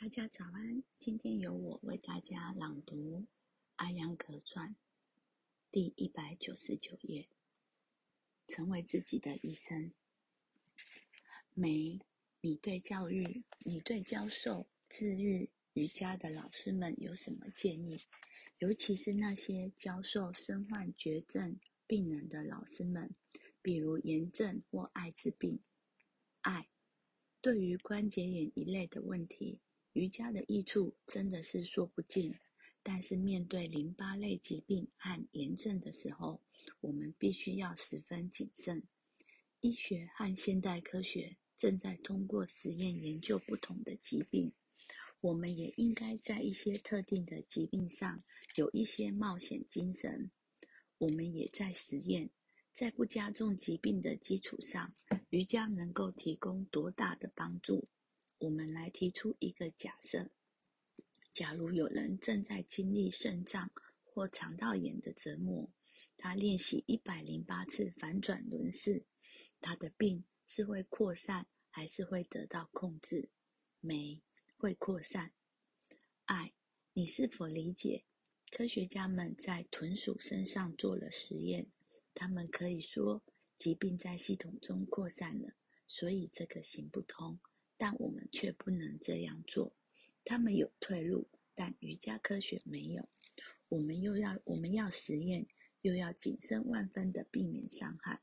大家早安，今天由我为大家朗读《阿扬格传》第一百九十九页。成为自己的医生。梅，你对教育、你对教授治愈瑜伽的老师们有什么建议？尤其是那些教授身患绝症病人的老师们，比如炎症或艾滋病。爱，对于关节炎一类的问题。瑜伽的益处真的是说不尽，但是面对淋巴类疾病和炎症的时候，我们必须要十分谨慎。医学和现代科学正在通过实验研究不同的疾病，我们也应该在一些特定的疾病上有一些冒险精神。我们也在实验，在不加重疾病的基础上，瑜伽能够提供多大的帮助？我们来提出一个假设：假如有人正在经历肾脏或肠道炎的折磨，他练习一百零八次反转轮式，他的病是会扩散还是会得到控制？没，会扩散。爱，你是否理解？科学家们在豚鼠身上做了实验，他们可以说疾病在系统中扩散了，所以这个行不通。但我们却不能这样做。他们有退路，但瑜伽科学没有。我们又要我们要实验，又要谨慎万分的避免伤害。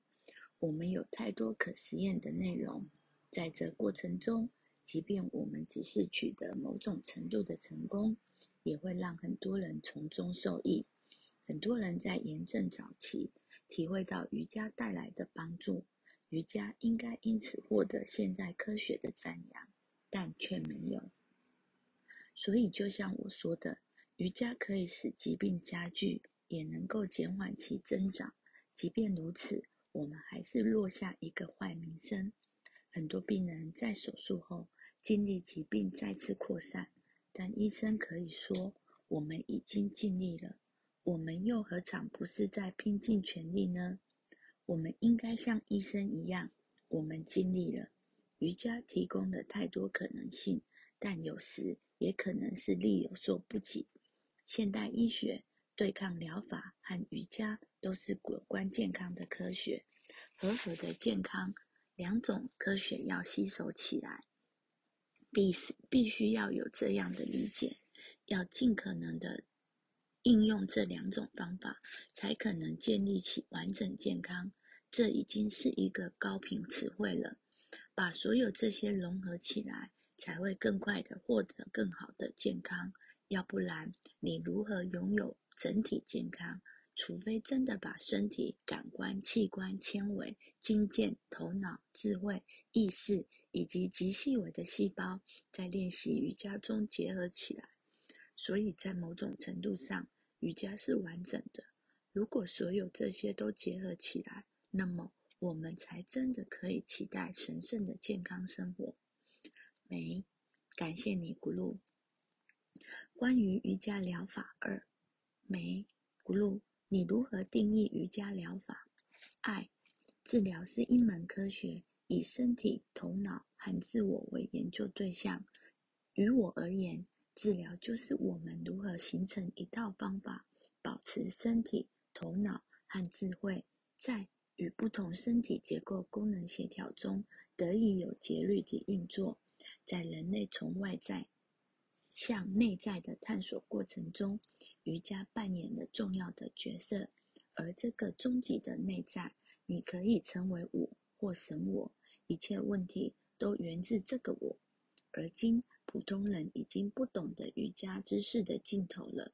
我们有太多可实验的内容，在这过程中，即便我们只是取得某种程度的成功，也会让很多人从中受益。很多人在炎症早期体会到瑜伽带来的帮助。瑜伽应该因此获得现代科学的赞扬，但却没有。所以，就像我说的，瑜伽可以使疾病加剧，也能够减缓其增长。即便如此，我们还是落下一个坏名声。很多病人在手术后经历疾病再次扩散，但医生可以说：“我们已经尽力了。”我们又何尝不是在拼尽全力呢？我们应该像医生一样，我们尽力了。瑜伽提供了太多可能性，但有时也可能是力有所不及。现代医学、对抗疗法和瑜伽都是有关健康的科学，合合的健康两种科学要吸收起来，必必须要有这样的理解，要尽可能的。应用这两种方法，才可能建立起完整健康。这已经是一个高频词汇了。把所有这些融合起来，才会更快的获得更好的健康。要不然，你如何拥有整体健康？除非真的把身体、感官器官、纤维、筋腱、头脑、智慧、意识以及极细微的细胞，在练习瑜伽中结合起来。所以在某种程度上，瑜伽是完整的。如果所有这些都结合起来，那么我们才真的可以期待神圣的健康生活。没，感谢你，咕噜。关于瑜伽疗法二，没，咕噜，你如何定义瑜伽疗法？爱，治疗是一门科学，以身体、头脑和自我为研究对象。于我而言。治疗就是我们如何形成一套方法，保持身体、头脑和智慧在与不同身体结构功能协调中得以有节律地运作。在人类从外在向内在的探索过程中，瑜伽扮演了重要的角色。而这个终极的内在，你可以称为我或神我，一切问题都源自这个我。而今，普通人已经不懂得瑜伽知识的尽头了。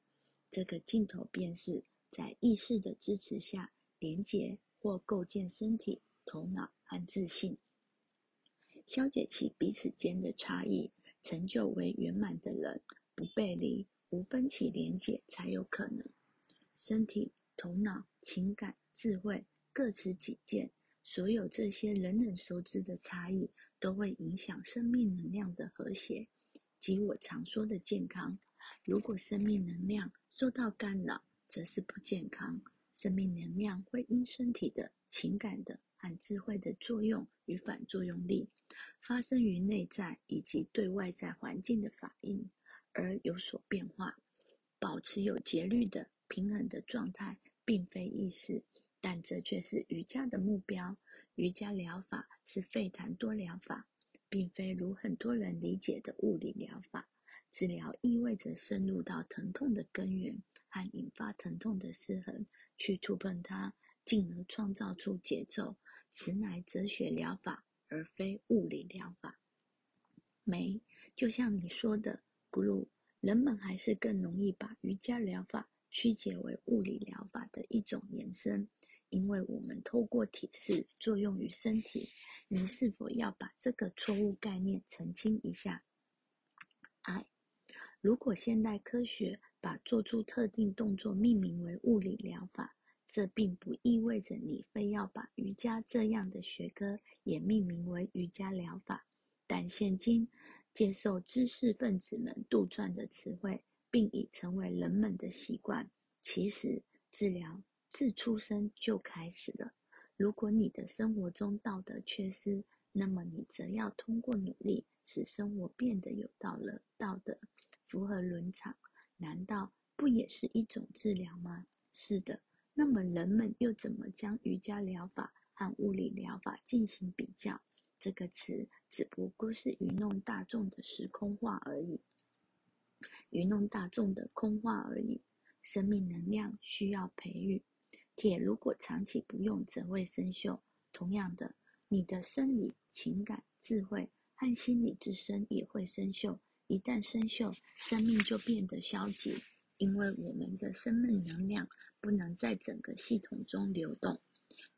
这个尽头便是在意识的支持下，连接或构建身体、头脑和自信，消解其彼此间的差异，成就为圆满的人，不背离，无分歧，连结才有可能。身体、头脑、情感、智慧各持己见，所有这些人人熟知的差异。都会影响生命能量的和谐，即我常说的健康。如果生命能量受到干扰，则是不健康。生命能量会因身体的情感的和智慧的作用与反作用力，发生于内在以及对外在环境的反应而有所变化。保持有节律的平衡的状态，并非易事，但这却是瑜伽的目标。瑜伽疗法是费谈多疗法，并非如很多人理解的物理疗法。治疗意味着深入到疼痛的根源和引发疼痛的失衡，去触碰它，进而创造出节奏。此乃哲学疗法，而非物理疗法。没，就像你说的，Guru。人们还是更容易把瑜伽疗法曲解为物理疗法的一种延伸，因为我们透过体式作用于身体。您是否要把这个错误概念澄清一下？爱，如果现代科学把做出特定动作命名为物理疗法，这并不意味着你非要把瑜伽这样的学科也命名为瑜伽疗法。但现今。接受知识分子们杜撰的词汇，并已成为人们的习惯。其实，治疗自出生就开始了。如果你的生活中道德缺失，那么你则要通过努力使生活变得有道德、道德符合伦常。难道不也是一种治疗吗？是的。那么人们又怎么将瑜伽疗法和物理疗法进行比较？这个词只不过是愚弄大众的时空话而已，愚弄大众的空话而已。生命能量需要培育，铁如果长期不用，则会生锈。同样的，你的生理、情感、智慧和心理自身也会生锈。一旦生锈，生命就变得消极，因为我们的生命能量不能在整个系统中流动，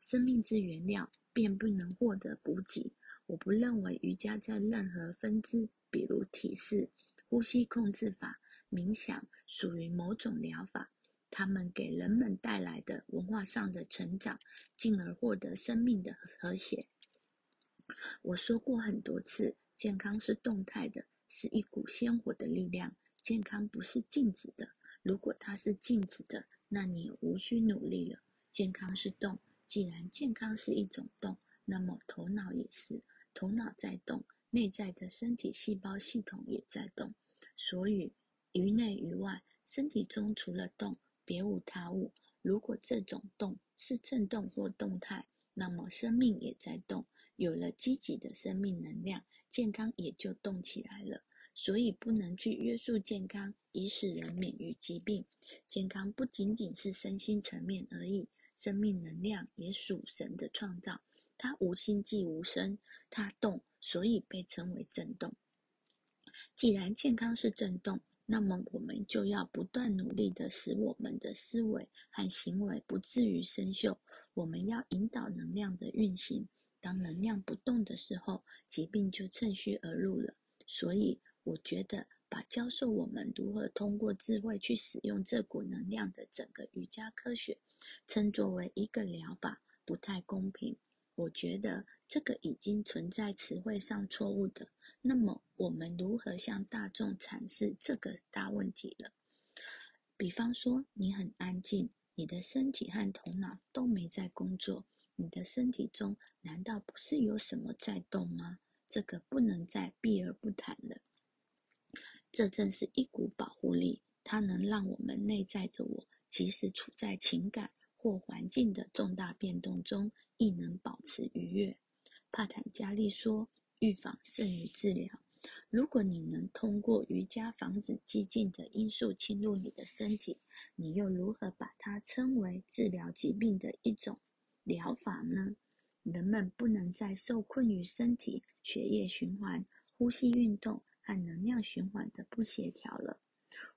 生命之原料便不能获得补给。我不认为瑜伽在任何分支，比如体式、呼吸控制法、冥想，属于某种疗法。他们给人们带来的文化上的成长，进而获得生命的和谐。我说过很多次，健康是动态的，是一股鲜活的力量。健康不是静止的。如果它是静止的，那你无需努力了。健康是动，既然健康是一种动，那么头脑也是。头脑在动，内在的身体细胞系统也在动，所以于内于外，身体中除了动，别无他物。如果这种动是震动或动态，那么生命也在动。有了积极的生命能量，健康也就动起来了。所以不能去约束健康，以使人免于疾病。健康不仅仅是身心层面而已，生命能量也属神的创造。它无心即无声，它动，所以被称为震动。既然健康是震动，那么我们就要不断努力的使我们的思维和行为不至于生锈。我们要引导能量的运行。当能量不动的时候，疾病就趁虚而入了。所以，我觉得把教授我们如何通过智慧去使用这股能量的整个瑜伽科学，称作为一个疗法，不太公平。我觉得这个已经存在词汇上错误的。那么，我们如何向大众阐释这个大问题了？比方说，你很安静，你的身体和头脑都没在工作，你的身体中难道不是有什么在动吗？这个不能再避而不谈了。这正是一股保护力，它能让我们内在的我，即使处在情感或环境的重大变动中。亦能保持愉悦。帕坦加利说：“预防胜于治疗。如果你能通过瑜伽防止激进的因素侵入你的身体，你又如何把它称为治疗疾病的一种疗法呢？人们不能再受困于身体血液循环、呼吸运动和能量循环的不协调了。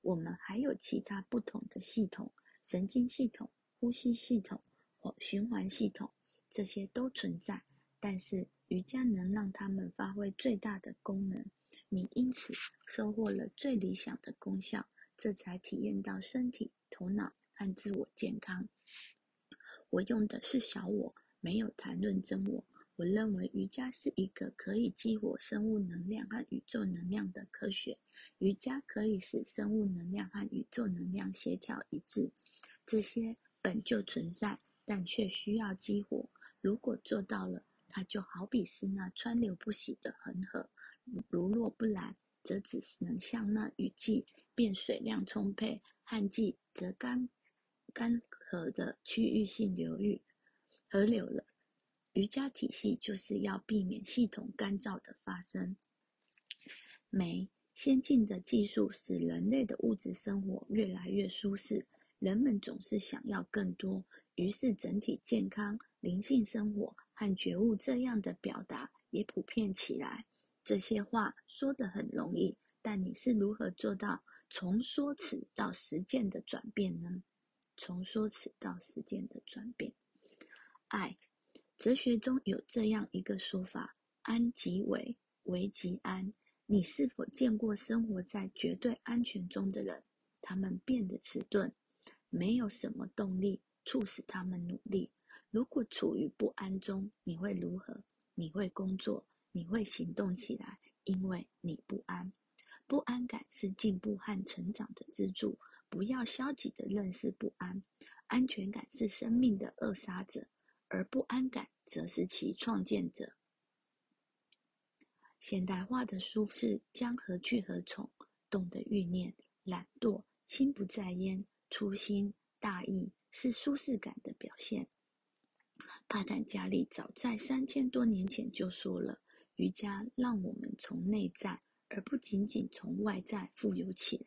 我们还有其他不同的系统：神经系统、呼吸系统或循环系统。”这些都存在，但是瑜伽能让它们发挥最大的功能。你因此收获了最理想的功效，这才体验到身体、头脑和自我健康。我用的是小我，没有谈论真我。我认为瑜伽是一个可以激活生物能量和宇宙能量的科学。瑜伽可以使生物能量和宇宙能量协调一致，这些本就存在，但却需要激活。如果做到了，它就好比是那川流不息的恒河，如若不然，则只能像那雨季变水量充沛，旱季则干干涸的区域性流域河流了。瑜伽体系就是要避免系统干燥的发生。每先进的技术使人类的物质生活越来越舒适，人们总是想要更多，于是整体健康、灵性生活和觉悟这样的表达也普遍起来。这些话说得很容易，但你是如何做到从说辞到实践的转变呢？从说辞到实践的转变，爱。哲学中有这样一个说法：安即为为即安。你是否见过生活在绝对安全中的人？他们变得迟钝，没有什么动力促使他们努力。如果处于不安中，你会如何？你会工作，你会行动起来，因为你不安。不安感是进步和成长的支柱。不要消极地认识不安。安全感是生命的扼杀者。而不安感则是其创建者。现代化的舒适将何去何从？懂得欲念、懒惰、心不在焉、粗心大意，是舒适感的表现。帕坦加利早在三千多年前就说了：瑜伽让我们从内在，而不仅仅从外在富有起来。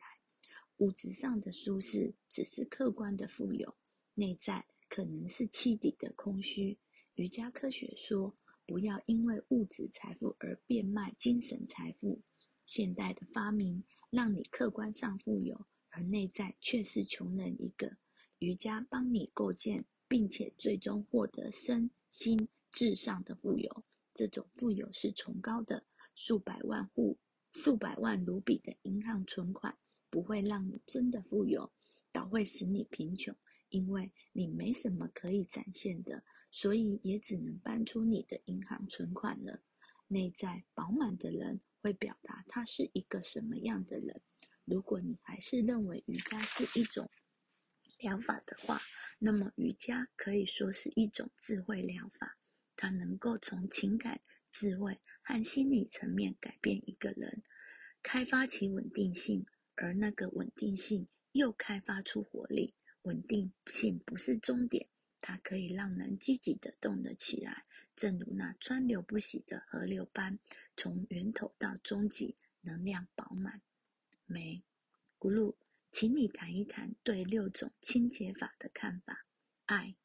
物质上的舒适只是客观的富有，内在。可能是气底的空虚。瑜伽科学说，不要因为物质财富而变卖精神财富。现代的发明让你客观上富有，而内在却是穷人一个。瑜伽帮你构建，并且最终获得身心至上的富有。这种富有是崇高的。数百万户、数百万卢比的银行存款不会让你真的富有，倒会使你贫穷。因为你没什么可以展现的，所以也只能搬出你的银行存款了。内在饱满的人会表达他是一个什么样的人。如果你还是认为瑜伽是一种疗法的话，那么瑜伽可以说是一种智慧疗法，它能够从情感、智慧和心理层面改变一个人，开发其稳定性，而那个稳定性又开发出活力。稳定性不是终点，它可以让人积极地动得起来，正如那川流不息的河流般，从源头到终极，能量饱满。梅，咕噜，请你谈一谈对六种清洁法的看法。爱，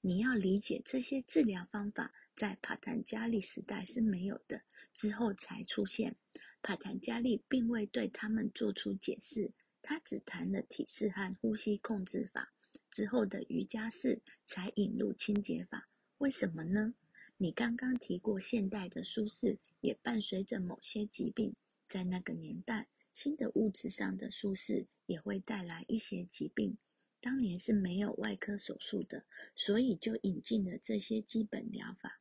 你要理解这些治疗方法在帕坦加利时代是没有的，之后才出现。帕坦加利并未对他们做出解释。他只谈了体式和呼吸控制法，之后的瑜伽士才引入清洁法。为什么呢？你刚刚提过，现代的舒适也伴随着某些疾病。在那个年代，新的物质上的舒适也会带来一些疾病。当年是没有外科手术的，所以就引进了这些基本疗法。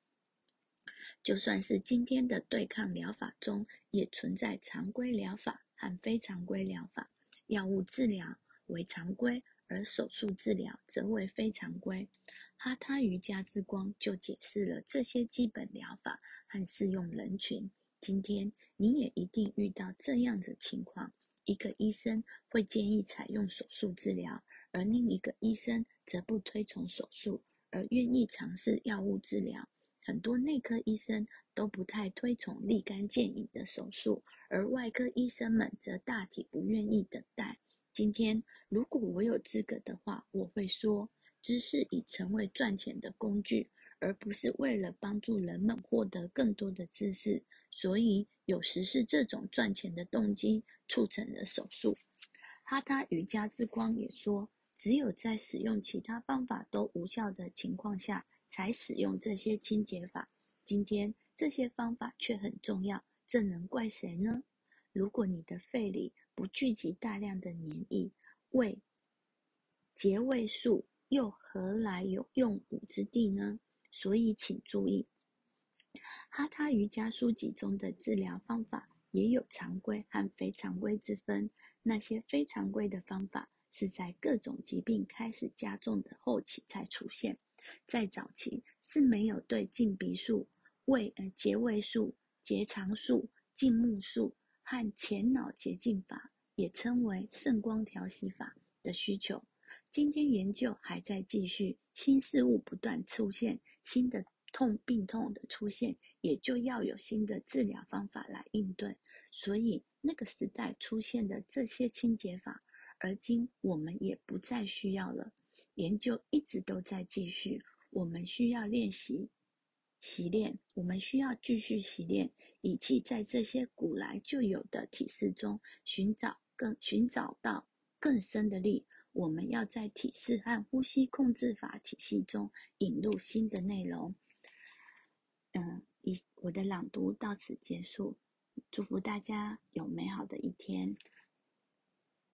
就算是今天的对抗疗法中，也存在常规疗法和非常规疗法。药物治疗为常规，而手术治疗则为非常规。哈他瑜伽之光就解释了这些基本疗法和适用人群。今天你也一定遇到这样的情况：一个医生会建议采用手术治疗，而另一个医生则不推崇手术，而愿意尝试药物治疗。很多内科医生。都不太推崇立竿见影的手术，而外科医生们则大体不愿意等待。今天，如果我有资格的话，我会说，知识已成为赚钱的工具，而不是为了帮助人们获得更多的知识。所以，有时是这种赚钱的动机促成了手术。哈他瑜伽之光也说，只有在使用其他方法都无效的情况下，才使用这些清洁法。今天。这些方法却很重要，这能怪谁呢？如果你的肺里不聚集大量的黏液，胃结胃素又何来有用武之地呢？所以请注意，哈他瑜伽书籍中的治疗方法也有常规和非常规之分。那些非常规的方法是在各种疾病开始加重的后期才出现，在早期是没有对进鼻术。胃呃结位术、结肠术、静目术和前脑捷径法，也称为圣光调息法的需求。今天研究还在继续，新事物不断出现，新的痛病痛的出现，也就要有新的治疗方法来应对。所以那个时代出现的这些清洁法，而今我们也不再需要了。研究一直都在继续，我们需要练习、习练，我们需要继续习练，以及在这些古来就有的体式中寻找更寻找到更深的力。我们要在体式和呼吸控制法体系中引入新的内容。嗯，以我的朗读到此结束，祝福大家有美好的一天。